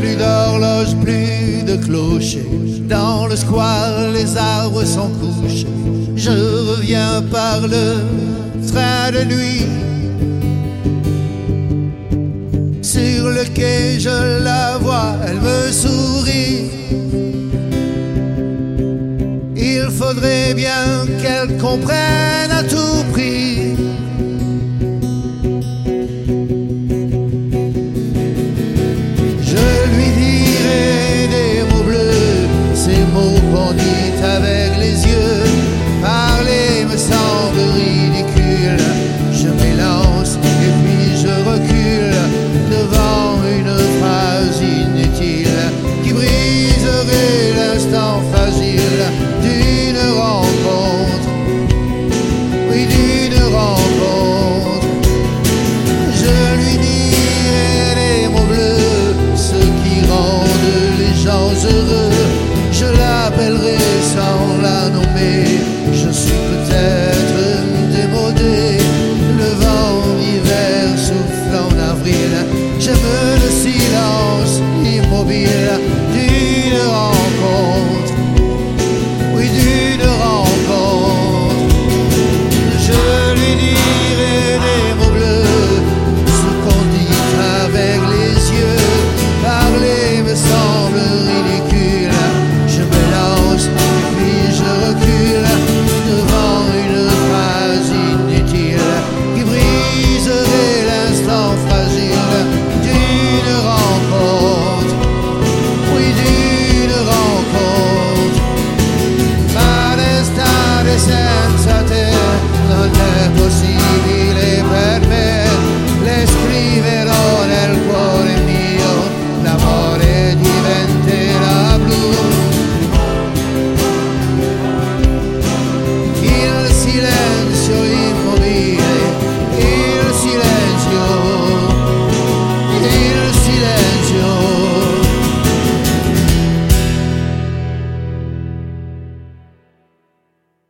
plus d'horloge, plus de clocher. Dans le square, les arbres sont couchés. Je reviens par le train de nuit. Sur le quai, je la vois, elle me sourit. Il faudrait bien qu'elle comprenne é você. Assim.